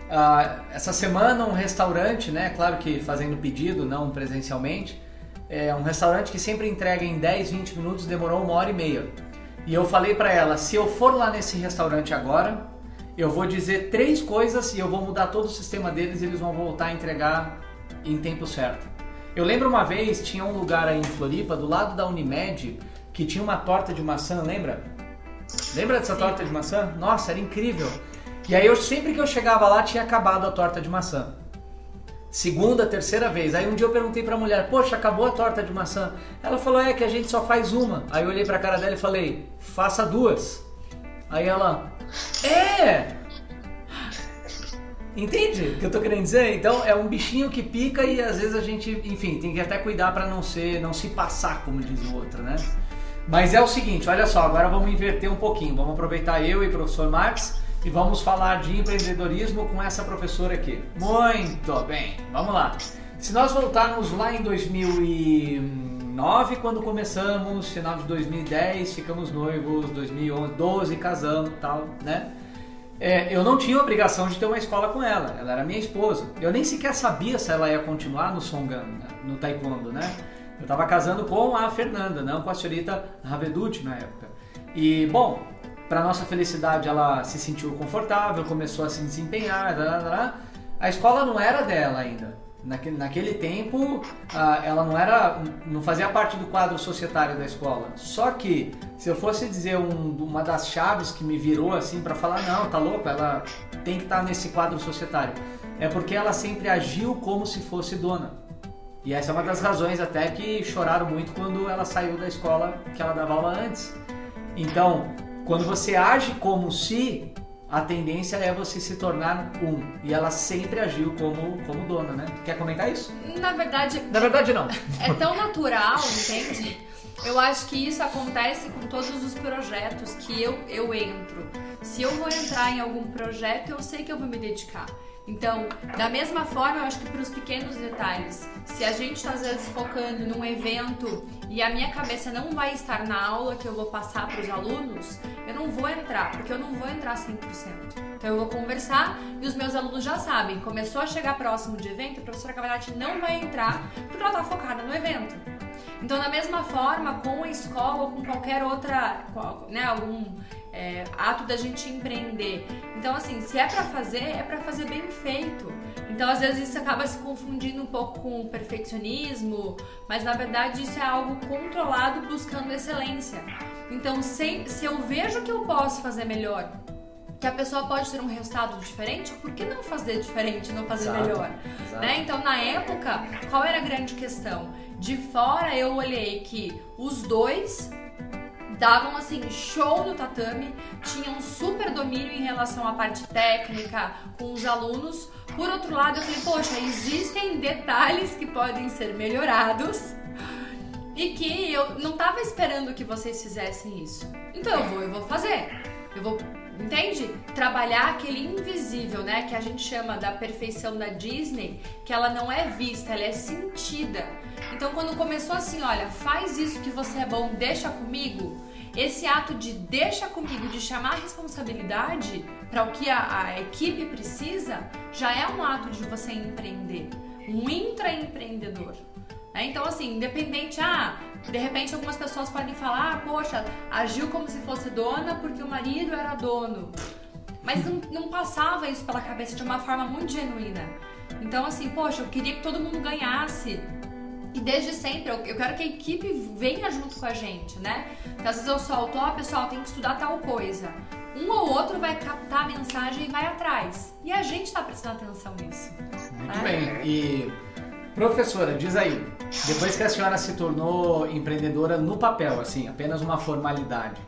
Uh, essa semana um restaurante, né, claro que fazendo pedido, não presencialmente, é um restaurante que sempre entrega em 10, 20 minutos, demorou uma hora e meia. E eu falei para ela, se eu for lá nesse restaurante agora, eu vou dizer três coisas e eu vou mudar todo o sistema deles e eles vão voltar a entregar em tempo certo. Eu lembro uma vez, tinha um lugar aí em Floripa, do lado da Unimed, que tinha uma torta de maçã, lembra? Lembra dessa Sim. torta de maçã? Nossa, era incrível. E aí eu sempre que eu chegava lá tinha acabado a torta de maçã. Segunda, terceira vez. Aí um dia eu perguntei pra mulher, poxa, acabou a torta de maçã. Ela falou, é que a gente só faz uma. Aí eu olhei pra cara dela e falei, faça duas. Aí ela, é! Entende o que eu tô querendo dizer? Então é um bichinho que pica e às vezes a gente, enfim, tem que até cuidar para não ser, não se passar, como diz o outro, né? Mas é o seguinte, olha só, agora vamos inverter um pouquinho. Vamos aproveitar eu e o professor Marx e vamos falar de empreendedorismo com essa professora aqui. Muito bem, vamos lá. Se nós voltarmos lá em 2009, quando começamos, final de 2010, ficamos noivos, 2011, 12 casamos tal, né? É, eu não tinha obrigação de ter uma escola com ela, ela era minha esposa. Eu nem sequer sabia se ela ia continuar no Songan, né? no Taekwondo, né? Eu estava casando com a Fernanda, não com a senhorita Raveduti na época. E, bom, para nossa felicidade, ela se sentiu confortável, começou a se desempenhar. A escola não era dela ainda. Naquele, naquele tempo, ela não era, não fazia parte do quadro societário da escola. Só que, se eu fosse dizer um, uma das chaves que me virou assim para falar, não, tá louco, ela tem que estar tá nesse quadro societário. é porque ela sempre agiu como se fosse dona. E essa é uma das razões até que choraram muito quando ela saiu da escola que ela dava aula antes. Então, quando você age como se, a tendência é você se tornar um. E ela sempre agiu como, como dona, né? Quer comentar isso? Na verdade. Na verdade, não. É tão natural, entende? Eu acho que isso acontece com todos os projetos que eu, eu entro. Se eu vou entrar em algum projeto, eu sei que eu vou me dedicar. Então, da mesma forma, eu acho que para os pequenos detalhes, se a gente está às vezes focando num evento e a minha cabeça não vai estar na aula que eu vou passar para os alunos, eu não vou entrar, porque eu não vou entrar 100%. Então, eu vou conversar e os meus alunos já sabem, começou a chegar próximo de evento, a professora Cavalati não vai entrar porque ela está focada no evento. Então, da mesma forma, com a escola ou com qualquer outra, né, algum é, ato da gente empreender. Então, assim, se é para fazer, é para fazer bem feito. Então, às vezes, isso acaba se confundindo um pouco com o perfeccionismo, mas na verdade isso é algo controlado buscando excelência. Então, se, se eu vejo que eu posso fazer melhor, que a pessoa pode ter um resultado diferente, por que não fazer diferente, não fazer exato, melhor? Exato. Né? Então, na época, qual era a grande questão? De fora, eu olhei que os dois davam assim show no tatame, tinham super domínio em relação à parte técnica com os alunos. Por outro lado, eu falei, poxa, existem detalhes que podem ser melhorados e que eu não estava esperando que vocês fizessem isso. Então eu vou, eu vou fazer. Eu vou, entende? Trabalhar aquele invisível, né, que a gente chama da perfeição da Disney, que ela não é vista, ela é sentida. Então quando começou assim, olha, faz isso que você é bom, deixa comigo, esse ato de deixa comigo, de chamar a responsabilidade para o que a, a, equipe precisa, já é um ato de você empreender, um intraempreendedor. Né? Então, assim, independente, ah, de repente algumas pessoas podem falar, ah, poxa, agiu como se fosse dona porque o marido era dono. Mas não, não passava isso pela cabeça de uma forma muito genuína. Então, assim, poxa, eu queria que todo mundo ganhasse e desde sempre, eu, eu quero que a equipe venha junto com a gente, né? Então, às vezes eu solto, ó, oh, pessoal, tem que estudar tal coisa. Um ou outro vai captar a mensagem e vai atrás. E a gente tá prestando atenção nisso. Muito né? bem. E, professora, diz aí, depois que a senhora se tornou empreendedora no papel, assim, apenas uma formalidade,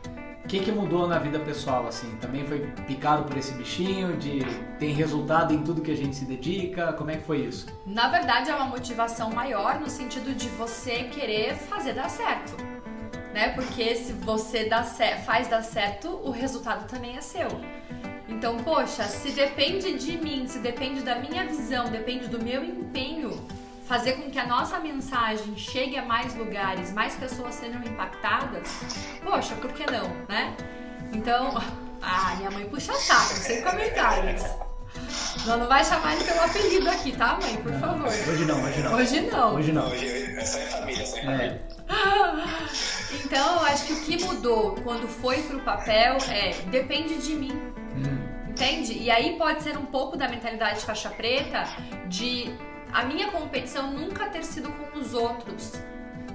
o que, que mudou na vida pessoal, assim? Também foi picado por esse bichinho de tem resultado em tudo que a gente se dedica? Como é que foi isso? Na verdade, é uma motivação maior no sentido de você querer fazer dar certo. Né? Porque se você dá faz dar certo, o resultado também é seu. Então, poxa, se depende de mim, se depende da minha visão, depende do meu empenho, fazer com que a nossa mensagem chegue a mais lugares, mais pessoas sejam impactadas, poxa, por que não, né? Então, <laughs> ah, minha mãe puxa saco, sem comentários. Não, não vai chamar ele pelo apelido aqui, tá, mãe? Por favor. Hoje não, hoje não. Hoje não. Hoje não. Hoje é só em família, só em família. É. <laughs> Então, eu acho que o que mudou quando foi pro papel é depende de mim. Hum. Entende? E aí pode ser um pouco da mentalidade faixa preta de a minha competição nunca ter sido com os outros.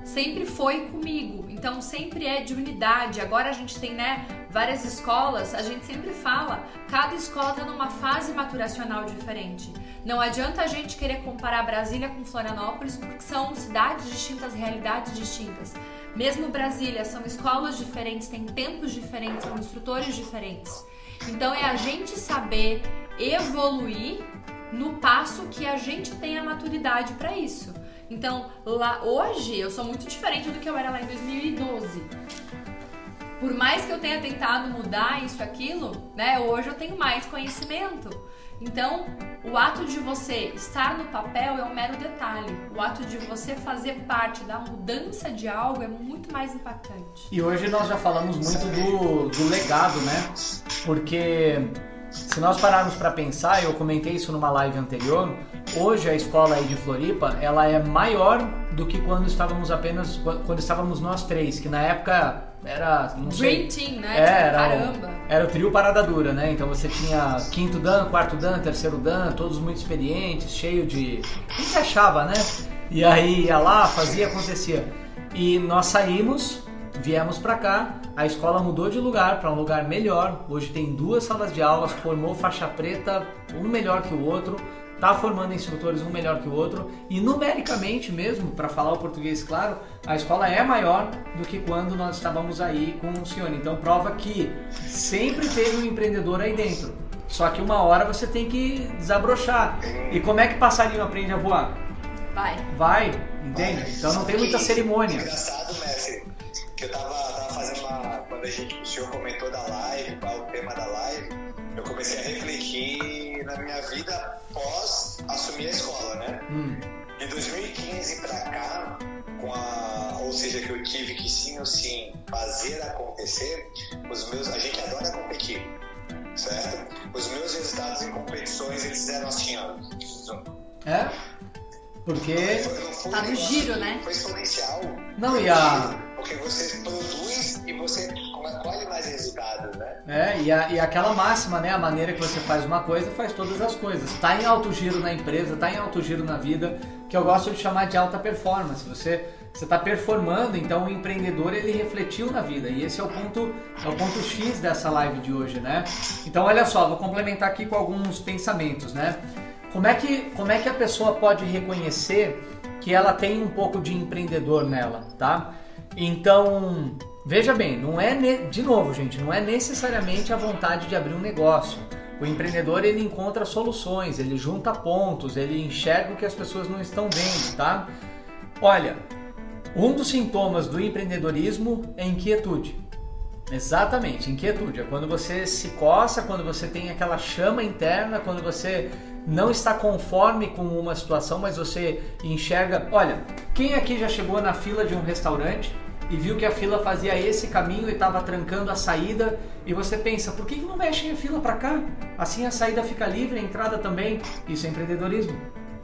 Sempre foi comigo, então sempre é de unidade. Agora a gente tem, né, várias escolas, a gente sempre fala, cada escola está numa fase maturacional diferente. Não adianta a gente querer comparar Brasília com Florianópolis, porque são cidades distintas, realidades distintas. Mesmo Brasília, são escolas diferentes, têm tempos diferentes, são instrutores diferentes. Então é a gente saber evoluir no passo que a gente tem a maturidade para isso. Então, lá hoje eu sou muito diferente do que eu era lá em 2012. Por mais que eu tenha tentado mudar isso aquilo, né? Hoje eu tenho mais conhecimento. Então, o ato de você estar no papel é um mero detalhe. O ato de você fazer parte da mudança de algo é muito mais impactante. E hoje nós já falamos muito do, do legado, né? Porque se nós pararmos para pensar, eu comentei isso numa live anterior, hoje a escola aí de Floripa, ela é maior do que quando estávamos apenas quando estávamos nós três, que na época era não sei, Dream Team, né? É, era, Caramba. era o trio parada dura, né? Então você tinha quinto dan, quarto dan, terceiro dan, todos muito experientes, cheio de a gente achava, né? E aí ia lá, fazia, acontecia. E nós saímos Viemos para cá, a escola mudou de lugar para um lugar melhor. Hoje tem duas salas de aulas, formou faixa preta, um melhor que o outro. está formando instrutores um melhor que o outro e numericamente mesmo, para falar o português claro, a escola é maior do que quando nós estávamos aí com o Cione. Então prova que sempre teve um empreendedor aí dentro. Só que uma hora você tem que desabrochar. E como é que passarinho aprende a voar? Vai. Vai, entende? Então não tem muita cerimônia. Engraçado, mestre, eu tava, tava fazendo uma. Quando a gente, o senhor comentou da live, qual o tema da live, eu comecei a refletir na minha vida pós assumir a escola, né? Hum. De 2015 para cá, com a, ou seja, que eu tive que sim ou sim fazer acontecer, os meus, a gente adora competir, certo? Os meus resultados em competições eles eram assim, ó. É? Porque. tá no giro, né? Foi exponencial. Não, e a. Porque você produz e você colhe mais resultados, né? É, e, a, e aquela máxima, né? A maneira que você faz uma coisa faz todas as coisas. Tá em alto giro na empresa, tá em alto giro na vida, que eu gosto de chamar de alta performance. Você você está performando, então o empreendedor ele refletiu na vida e esse é o ponto é o ponto X dessa live de hoje, né? Então olha só, vou complementar aqui com alguns pensamentos, né? Como é que, como é que a pessoa pode reconhecer que ela tem um pouco de empreendedor nela, tá? Então, veja bem, não é de novo, gente, não é necessariamente a vontade de abrir um negócio. O empreendedor ele encontra soluções, ele junta pontos, ele enxerga o que as pessoas não estão vendo, tá? Olha, um dos sintomas do empreendedorismo é inquietude. Exatamente, inquietude. É quando você se coça, quando você tem aquela chama interna, quando você não está conforme com uma situação, mas você enxerga. Olha, quem aqui já chegou na fila de um restaurante e viu que a fila fazia esse caminho e estava trancando a saída e você pensa, por que não mexem a fila para cá? Assim a saída fica livre, a entrada também. Isso é empreendedorismo.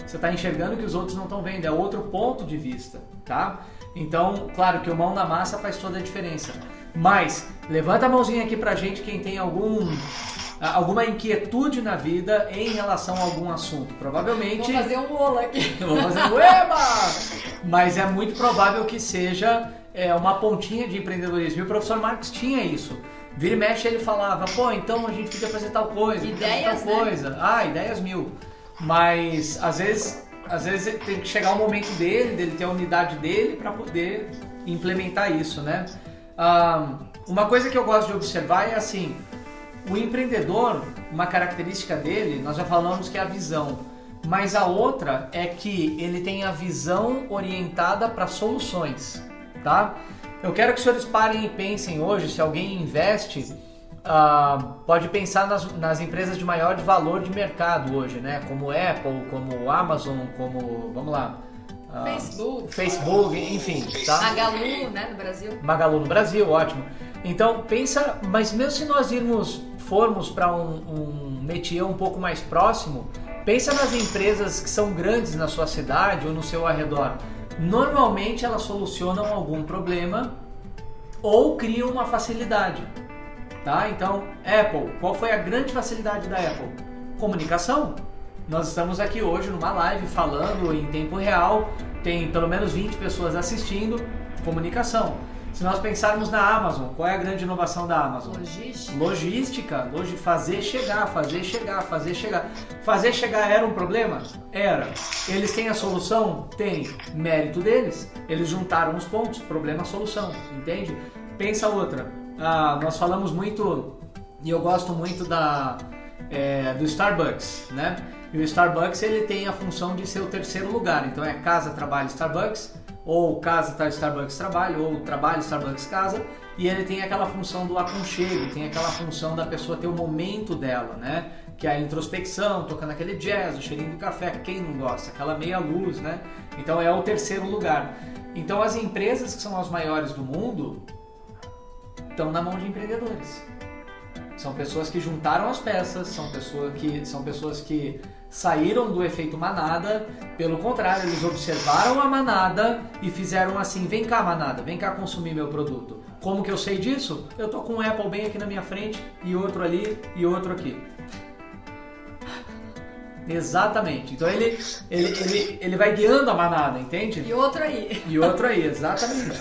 Você está enxergando que os outros não estão vendo, é outro ponto de vista, tá? Então, claro que o mão na massa faz toda a diferença. Mas levanta a mãozinha aqui pra gente quem tem algum alguma inquietude na vida em relação a algum assunto. Provavelmente. Vou fazer um bolo aqui. <laughs> Vou fazer um eba! Mas é muito provável que seja é, uma pontinha de empreendedorismo. E o professor Marx tinha isso. Vira e mexe ele falava, pô, então a gente podia fazer tal coisa, ideias, tal né? coisa. Ah, ideias mil. Mas às vezes, às vezes tem que chegar o momento dele, dele ter a unidade dele para poder implementar isso, né? Ah, uma coisa que eu gosto de observar é assim, o empreendedor, uma característica dele, nós já falamos que é a visão, mas a outra é que ele tem a visão orientada para soluções, tá? Eu quero que os senhores parem e pensem hoje, se alguém investe, uh, pode pensar nas, nas, empresas de maior valor de mercado hoje, né? Como Apple, como Amazon, como, vamos lá... Uh, Facebook, Facebook, enfim, tá? Magalu, né, no Brasil. Magalu no Brasil, ótimo. Então pensa, mas mesmo se nós irmos formos para um, um métier um pouco mais próximo, pensa nas empresas que são grandes na sua cidade ou no seu arredor. Normalmente elas solucionam algum problema ou criam uma facilidade. Tá? Então, Apple, qual foi a grande facilidade da Apple? Comunicação. Nós estamos aqui hoje numa live falando em tempo real, tem pelo menos 20 pessoas assistindo, comunicação. Se nós pensarmos na Amazon, qual é a grande inovação da Amazon? Logística. Logística, logi fazer chegar, fazer chegar, fazer chegar. Fazer chegar era um problema? Era. Eles têm a solução? Tem. Mérito deles. Eles juntaram os pontos, problema, solução, entende? Pensa outra. Ah, nós falamos muito, e eu gosto muito da, é, do Starbucks, né? E o Starbucks ele tem a função de ser o terceiro lugar. Então é casa, trabalho, Starbucks ou casa tá Starbucks trabalho, ou trabalho Starbucks casa, e ele tem aquela função do aconchego, tem aquela função da pessoa ter o momento dela, né? Que é a introspecção, tocando aquele jazz, o cheirinho do café, quem não gosta, aquela meia luz, né? Então é o terceiro lugar. Então as empresas que são as maiores do mundo estão na mão de empreendedores. São pessoas que juntaram as peças, são pessoas que, são pessoas que saíram do efeito manada, pelo contrário, eles observaram a manada e fizeram assim: vem cá, manada, vem cá consumir meu produto. Como que eu sei disso? Eu tô com um Apple bem aqui na minha frente e outro ali e outro aqui. Exatamente. Então ele, ele, ele, ele vai guiando a manada, entende? E outro aí. E outro aí, exatamente.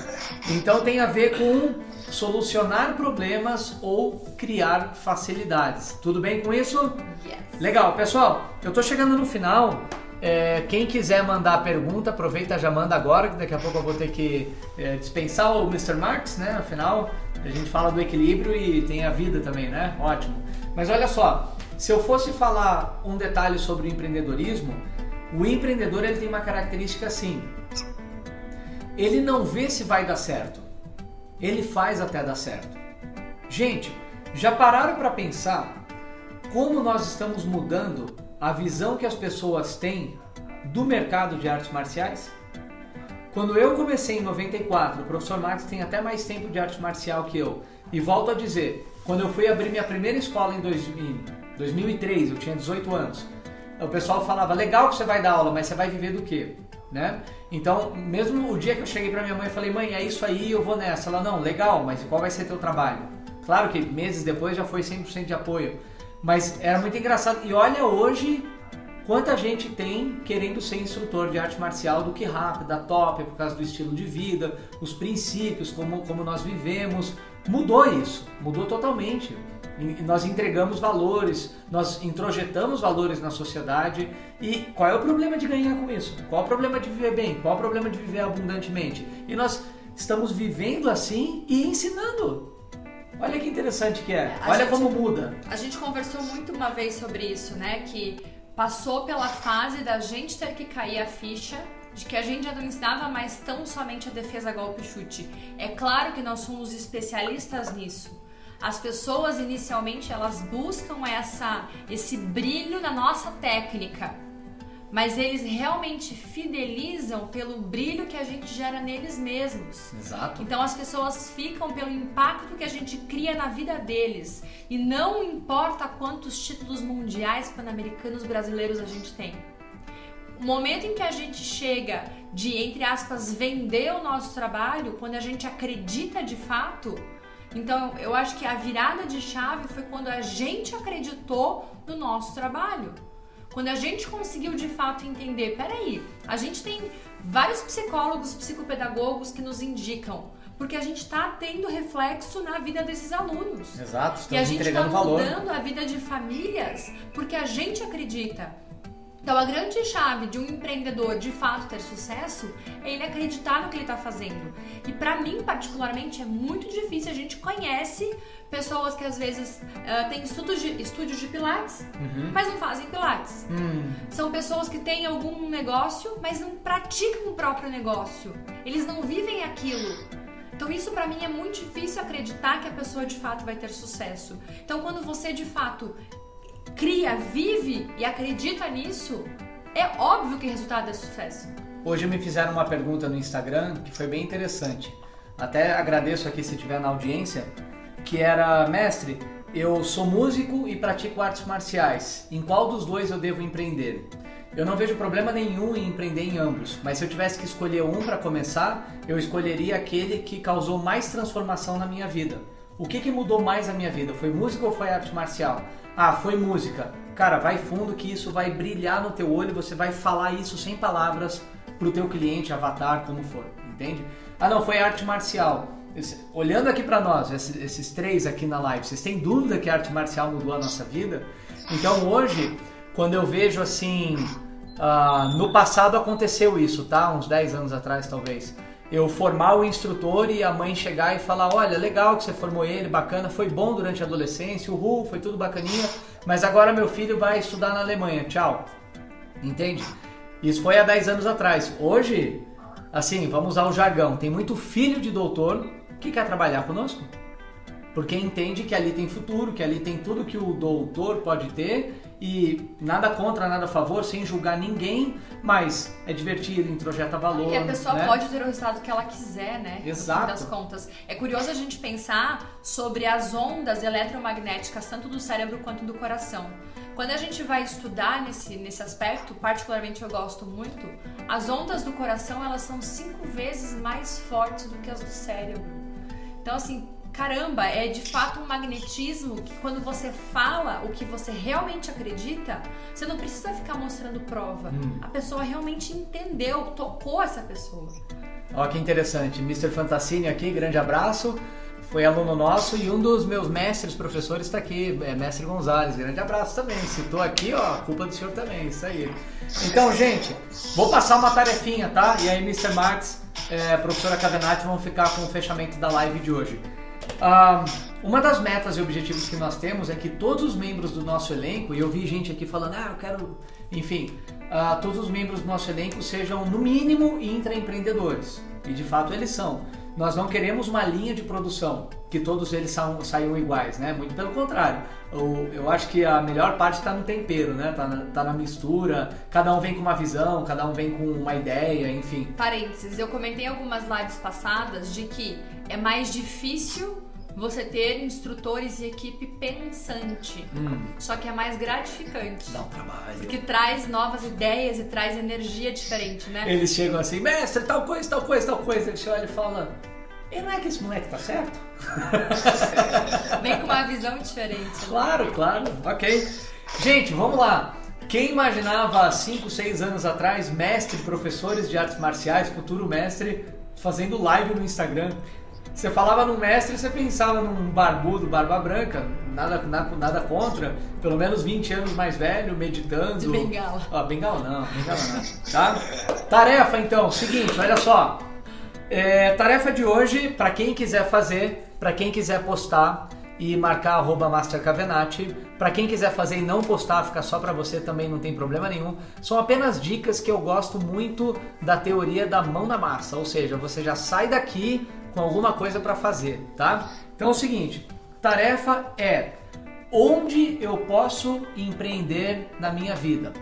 Então tem a ver com solucionar problemas ou criar facilidades. Tudo bem com isso? Yes. Legal, pessoal. Eu tô chegando no final. É, quem quiser mandar pergunta, aproveita já manda agora, que daqui a pouco eu vou ter que é, dispensar o Mr. Marx, né? Afinal, a gente fala do equilíbrio e tem a vida também, né? Ótimo. Mas olha só, se eu fosse falar um detalhe sobre o empreendedorismo, o empreendedor ele tem uma característica assim. Ele não vê se vai dar certo. Ele faz até dar certo. Gente, já pararam para pensar como nós estamos mudando a visão que as pessoas têm do mercado de artes marciais? Quando eu comecei em 94, o professor Marx tem até mais tempo de arte marcial que eu. E volto a dizer, quando eu fui abrir minha primeira escola em 2000, 2003, eu tinha 18 anos. O pessoal falava: "Legal que você vai dar aula, mas você vai viver do quê?" Né? Então, mesmo o dia que eu cheguei para minha mãe e falei: "Mãe, é isso aí, eu vou nessa". Ela: "Não, legal, mas qual vai ser teu trabalho?" Claro que meses depois já foi 100% de apoio, mas era muito engraçado. E olha hoje quanta gente tem querendo ser instrutor de arte marcial do que rápido, da top, por causa do estilo de vida, os princípios, como, como nós vivemos. Mudou isso, mudou totalmente. Nós entregamos valores, nós introjetamos valores na sociedade. E qual é o problema de ganhar com isso? Qual é o problema de viver bem? Qual é o problema de viver abundantemente? E nós estamos vivendo assim e ensinando. Olha que interessante que é. A Olha gente, como muda. A gente conversou muito uma vez sobre isso, né? Que passou pela fase da gente ter que cair a ficha de que a gente já não ensinava mais tão somente a defesa golpe chute. É claro que nós somos especialistas nisso. As pessoas inicialmente elas buscam essa esse brilho na nossa técnica mas eles realmente fidelizam pelo brilho que a gente gera neles mesmos. Exato. Então as pessoas ficam pelo impacto que a gente cria na vida deles. E não importa quantos títulos mundiais, pan-americanos, brasileiros a gente tem. O momento em que a gente chega de, entre aspas, vender o nosso trabalho, quando a gente acredita de fato, então eu acho que a virada de chave foi quando a gente acreditou no nosso trabalho. Quando a gente conseguiu de fato entender, peraí, a gente tem vários psicólogos, psicopedagogos que nos indicam porque a gente está tendo reflexo na vida desses alunos. Exato, estamos e a gente está mudando a vida de famílias porque a gente acredita. Então, a grande chave de um empreendedor de fato ter sucesso é ele acreditar no que ele está fazendo. E para mim, particularmente, é muito difícil. A gente conhece pessoas que às vezes uh, têm estudos de, estúdios de pilates, uhum. mas não fazem pilates. Uhum. São pessoas que têm algum negócio, mas não praticam o próprio negócio. Eles não vivem aquilo. Então isso para mim é muito difícil acreditar que a pessoa de fato vai ter sucesso. Então quando você de fato cria, vive e acredita nisso, é óbvio que o resultado é sucesso. Hoje me fizeram uma pergunta no Instagram que foi bem interessante. Até agradeço aqui se estiver na audiência, que era, mestre, eu sou músico e pratico artes marciais. Em qual dos dois eu devo empreender? Eu não vejo problema nenhum em empreender em ambos, mas se eu tivesse que escolher um para começar, eu escolheria aquele que causou mais transformação na minha vida. O que, que mudou mais a minha vida? Foi música ou foi arte marcial? Ah, foi música. Cara, vai fundo que isso vai brilhar no teu olho, você vai falar isso sem palavras pro teu cliente, avatar, como for, entende? Ah, não, foi arte marcial. Olhando aqui para nós, esses, esses, três aqui na live, vocês têm dúvida que a arte marcial mudou a nossa vida? Então hoje, quando eu vejo assim, uh, no passado aconteceu isso, tá? Uns 10 anos atrás talvez eu formar o instrutor e a mãe chegar e falar: olha, legal que você formou ele, bacana, foi bom durante a adolescência, uhul, foi tudo bacaninha, mas agora meu filho vai estudar na Alemanha, tchau. Entende? Isso foi há 10 anos atrás. Hoje, assim, vamos usar o jargão: tem muito filho de doutor que quer trabalhar conosco. Porque entende que ali tem futuro, que ali tem tudo que o doutor pode ter e nada contra, nada a favor, sem julgar ninguém, mas é divertido, introjeta valor. E a pessoa né? pode ter o resultado que ela quiser, né? Exato. No fim das contas. É curioso a gente pensar sobre as ondas eletromagnéticas, tanto do cérebro quanto do coração. Quando a gente vai estudar nesse, nesse aspecto, particularmente eu gosto muito, as ondas do coração elas são cinco vezes mais fortes do que as do cérebro. Então, assim, caramba, é de fato um magnetismo que quando você fala o que você realmente acredita, você não precisa ficar mostrando prova. Hum. A pessoa realmente entendeu, tocou essa pessoa. Ó, que interessante. Mr. Fantasini aqui, grande abraço. foi aluno nosso e um dos meus mestres, professores, está aqui, é mestre Gonzalez. Grande abraço também. Citou aqui, ó, culpa do senhor também, isso aí. Então, gente, vou passar uma tarefinha, tá? E aí, Mr. Max, é, professora Cavenati, vão ficar com o fechamento da live de hoje. Uma das metas e objetivos que nós temos é que todos os membros do nosso elenco, e eu vi gente aqui falando, ah, eu quero, enfim, uh, todos os membros do nosso elenco sejam, no mínimo, intraempreendedores. E de fato eles são. Nós não queremos uma linha de produção que todos eles saiam, saiam iguais, né? Muito pelo contrário. Eu, eu acho que a melhor parte está no tempero, né? Tá na, tá na mistura. Cada um vem com uma visão, cada um vem com uma ideia, enfim. Parênteses, eu comentei algumas lives passadas de que é mais difícil você ter instrutores e equipe pensante. Hum. Só que é mais gratificante. Dá um trabalho. Porque traz novas ideias e traz energia diferente, né? Eles chegam assim, mestre, tal coisa, tal coisa, tal coisa. Ele olha e fala, e não é que esse moleque tá certo? <laughs> Vem com uma visão diferente. Né? Claro, claro. Ok. Gente, vamos lá. Quem imaginava 5, 6 anos atrás, mestre, professores de artes marciais, futuro mestre, fazendo live no Instagram? Você falava no mestre, você pensava num barbudo, barba branca, nada, nada, nada contra, pelo menos 20 anos mais velho, meditando. De bengala. Ah, bengala não, bengala não. Tá? Tarefa então, seguinte, olha só. É, tarefa de hoje, para quem quiser fazer, para quem quiser postar e marcar arroba mastercavenati. Para quem quiser fazer e não postar, fica só para você também, não tem problema nenhum. São apenas dicas que eu gosto muito da teoria da mão na massa, ou seja, você já sai daqui com alguma coisa para fazer, tá? Então é o seguinte, tarefa é onde eu posso empreender na minha vida.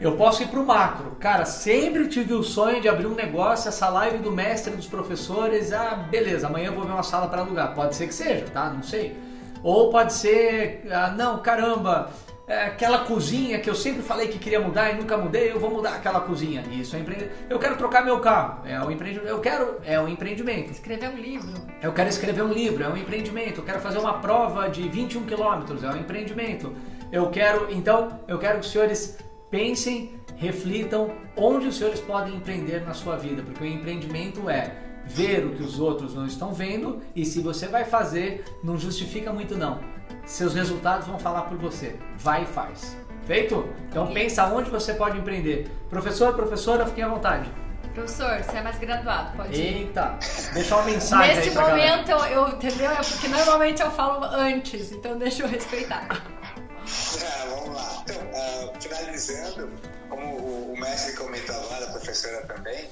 Eu posso ir para o macro. Cara, sempre tive o sonho de abrir um negócio, essa live do mestre dos professores. Ah, beleza, amanhã eu vou ver uma sala para alugar. Pode ser que seja, tá? Não sei. Ou pode ser, ah, não, caramba, aquela cozinha que eu sempre falei que queria mudar e nunca mudei, eu vou mudar aquela cozinha. Isso é empreendimento. Eu quero trocar meu carro. É um empreendimento. Eu quero. É um empreendimento. Escrever um livro. Eu quero escrever um livro. É um empreendimento. Eu quero fazer uma prova de 21 quilômetros. É um empreendimento. Eu quero. Então, eu quero que os senhores pensem, reflitam onde os senhores podem empreender na sua vida, porque o empreendimento é ver o que os outros não estão vendo e se você vai fazer, não justifica muito não seus resultados vão falar por você. Vai e faz. Feito? Então yes. pensa onde você pode empreender. Professor, professora, fiquem à vontade. Professor, você é mais graduado, pode ir. Eita, deixa uma mensagem Nesse momento, eu, eu, entendeu? É porque normalmente eu falo antes, então deixa eu respeitar. É, vamos lá. Então, uh, finalizando, como o, o mestre comentou agora, a professora também,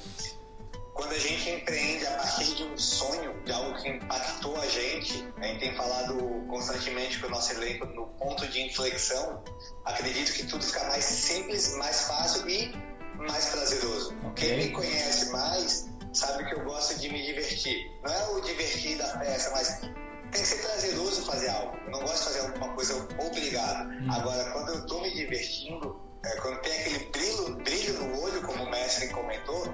quando a gente empreende a partir de um sonho, de algo que impactou a gente, a gente tem falado constantemente com o nosso elenco no ponto de inflexão, acredito que tudo fica mais simples, mais fácil e mais prazeroso. Okay. Quem me conhece mais sabe que eu gosto de me divertir. Não é o divertir da festa, mas tem que ser prazeroso fazer algo. Eu não gosto de fazer alguma coisa obrigado. Hum. Agora, quando eu estou me divertindo, é, quando tem aquele brilho, brilho no olho, como o mestre comentou,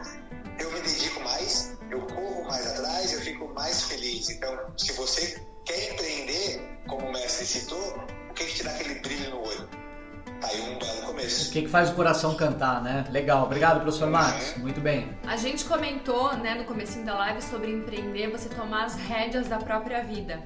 eu me dedico mais, eu corro mais atrás, eu fico mais feliz. Então, se você quer empreender, como o mestre citou, o que, que te dá aquele brilho no olho? Tá aí um belo começo. O que, que faz o coração cantar, né? Legal. Obrigado, professor Marcos. Uhum. Muito bem. A gente comentou, né, no começo da live sobre empreender, você tomar as rédeas da própria vida.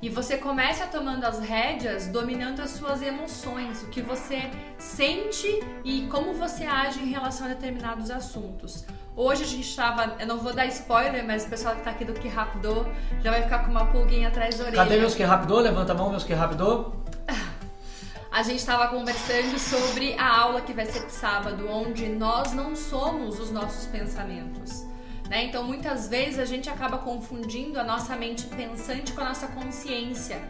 E você começa tomando as rédeas, dominando as suas emoções, o que você sente e como você age em relação a determinados assuntos. Hoje a gente estava, eu não vou dar spoiler, mas o pessoal que está aqui do Que Rapidou já vai ficar com uma pulguinha atrás da orelha. Cadê meus Que Rapidou? Levanta a mão, meus Que Rapidou. <laughs> A gente estava conversando sobre a aula que vai ser sábado, onde nós não somos os nossos pensamentos. Né? Então, muitas vezes a gente acaba confundindo a nossa mente pensante com a nossa consciência.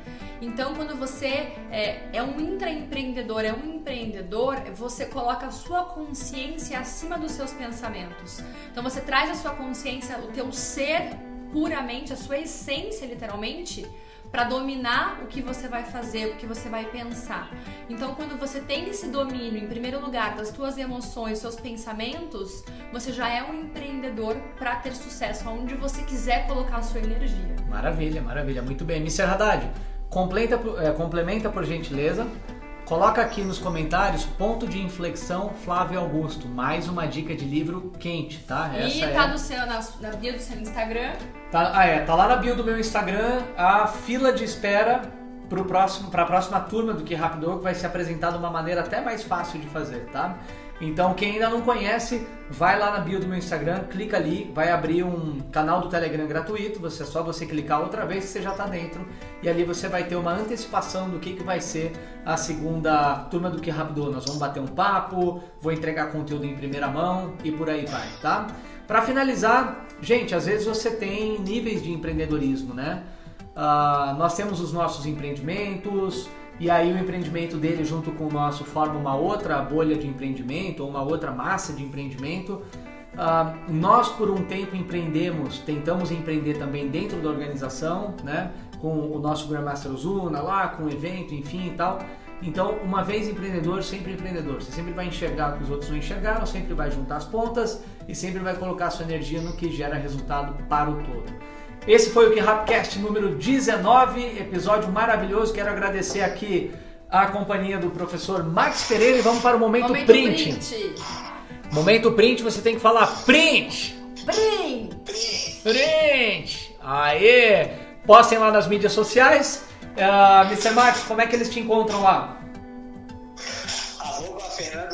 Então, quando você é, é um intraempreendedor, é um empreendedor, você coloca a sua consciência acima dos seus pensamentos. Então, você traz a sua consciência, o teu ser puramente, a sua essência, literalmente, para dominar o que você vai fazer, o que você vai pensar. Então, quando você tem esse domínio, em primeiro lugar, das tuas emoções, seus pensamentos, você já é um empreendedor para ter sucesso aonde você quiser colocar a sua energia. Maravilha, maravilha, muito bem. Mr. Haddad, complementa, é, complementa por gentileza coloca aqui nos comentários ponto de inflexão Flávio Augusto. Mais uma dica de livro quente, tá? Essa e tá é... no seu, na, na bio do seu Instagram. Tá, ah, é, tá lá na bio do meu Instagram a fila de espera para a próxima turma do Que Rápido que vai ser apresentada de uma maneira até mais fácil de fazer, tá? Então, quem ainda não conhece, vai lá na bio do meu Instagram, clica ali, vai abrir um canal do Telegram gratuito. Você é só você clicar outra vez que você já está dentro e ali você vai ter uma antecipação do que, que vai ser a segunda turma do Que Rápido. Nós vamos bater um papo, vou entregar conteúdo em primeira mão e por aí vai, tá? Para finalizar, gente, às vezes você tem níveis de empreendedorismo, né? Uh, nós temos os nossos empreendimentos, e aí o empreendimento dele junto com o nosso forma uma outra bolha de empreendimento ou uma outra massa de empreendimento. Uh, nós por um tempo empreendemos, tentamos empreender também dentro da organização, né? Com o nosso Grandmaster Uzuna lá, com o evento, enfim e tal. Então, uma vez empreendedor, sempre empreendedor. Você sempre vai enxergar o que os outros não enxergaram, sempre vai juntar as pontas e sempre vai colocar sua energia no que gera resultado para o todo. Esse foi o Que Rapcast número 19, episódio maravilhoso. Quero agradecer aqui a companhia do professor Max Pereira e vamos para o momento, momento print. print. Momento print, você tem que falar print. Print. Print. Aê! Postem lá nas mídias sociais. Uh, Mr. Max, como é que eles te encontram lá? Arroba Fernando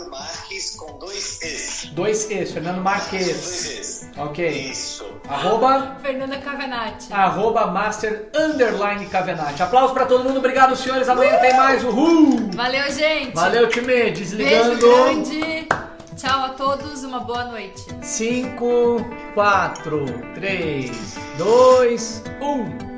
com dois Es. Dois Es, Fernando Marques. Dois Es. Ok. Isso. Arroba. Fernanda Cavenati. Arroba Master Underline Cavenati. Aplausos pra todo mundo. Obrigado, senhores. Amanhã tem mais. Uhul! Valeu, gente. Valeu, time. Desligando. Beijo grande. Tchau a todos. Uma boa noite. 5, 4, 3, 2, 1.